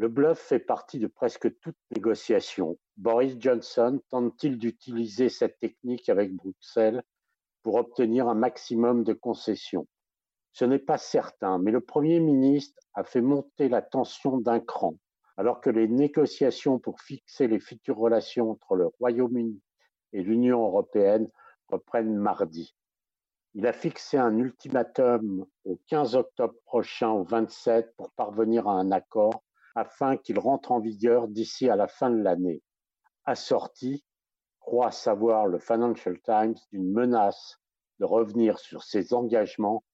Le bluff fait partie de presque toute négociation. Boris Johnson tente-t-il d'utiliser cette technique avec Bruxelles pour obtenir un maximum de concessions? Ce n'est pas certain, mais le Premier ministre a fait monter la tension d'un cran, alors que les négociations pour fixer les futures relations entre le Royaume-Uni et l'Union européenne reprennent mardi. Il a fixé un ultimatum au 15 octobre prochain au 27 pour parvenir à un accord afin qu'il rentre en vigueur d'ici à la fin de l'année, assorti, croit savoir le Financial Times, d'une menace de revenir sur ses engagements,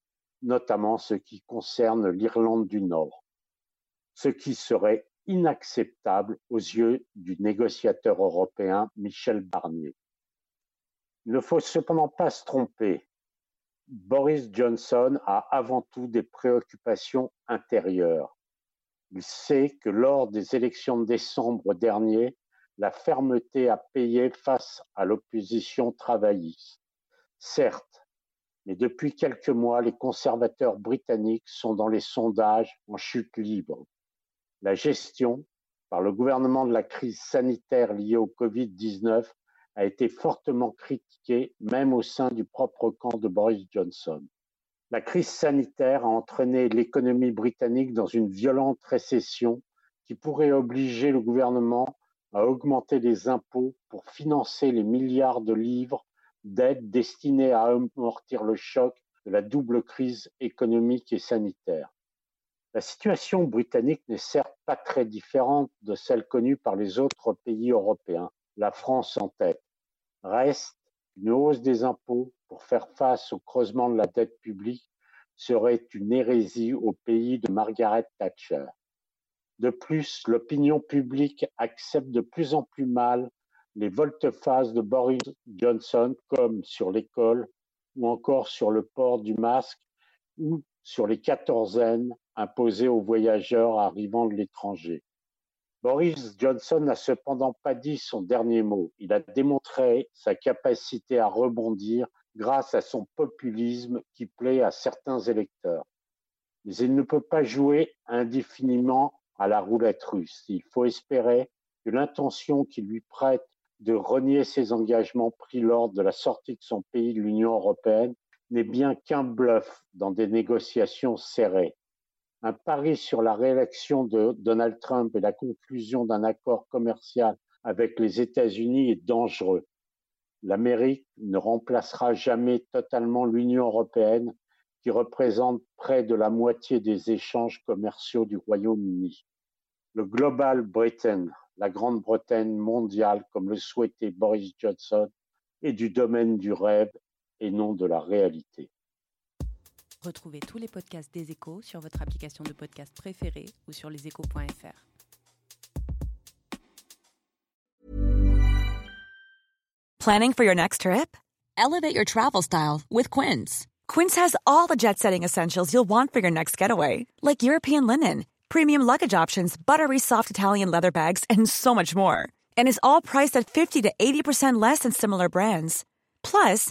notamment ce qui concerne l'Irlande du Nord, ce qui serait inacceptable aux yeux du négociateur européen Michel Barnier. Il ne faut cependant pas se tromper. Boris Johnson a avant tout des préoccupations intérieures. Il sait que lors des élections de décembre dernier, la fermeté a payé face à l'opposition travailliste. Certes, mais depuis quelques mois, les conservateurs britanniques sont dans les sondages en chute libre. La gestion par le gouvernement de la crise sanitaire liée au Covid-19 a été fortement critiqué même au sein du propre camp de Boris Johnson. La crise sanitaire a entraîné l'économie britannique dans une violente récession qui pourrait obliger le gouvernement à augmenter les impôts pour financer les milliards de livres d'aides destinées à amortir le choc de la double crise économique et sanitaire. La situation britannique n'est certes pas très différente de celle connue par les autres pays européens, la France en tête. Reste une hausse des impôts pour faire face au creusement de la dette publique serait une hérésie au pays de Margaret Thatcher. De plus, l'opinion publique accepte de plus en plus mal les volte-face de Boris Johnson, comme sur l'école ou encore sur le port du masque ou sur les quatorzaines imposées aux voyageurs arrivant de l'étranger. Boris Johnson n'a cependant pas dit son dernier mot. Il a démontré sa capacité à rebondir grâce à son populisme qui plaît à certains électeurs. Mais il ne peut pas jouer indéfiniment à la roulette russe. Il faut espérer que l'intention qui lui prête de renier ses engagements pris lors de la sortie de son pays de l'Union européenne n'est bien qu'un bluff dans des négociations serrées un pari sur la réélection de Donald Trump et la conclusion d'un accord commercial avec les États-Unis est dangereux. L'Amérique ne remplacera jamais totalement l'Union européenne, qui représente près de la moitié des échanges commerciaux du Royaume-Uni. Le Global Britain, la Grande-Bretagne mondiale, comme le souhaitait Boris Johnson, est du domaine du rêve et non de la réalité. Retrouvez tous les podcasts des échos sur votre application de podcast préférée ou sur leséchos.fr. Planning for your next trip? Elevate your travel style with Quince. Quince has all the jet setting essentials you'll want for your next getaway, like European linen, premium luggage options, buttery soft Italian leather bags, and so much more. And is all priced at 50 to 80% less than similar brands. Plus,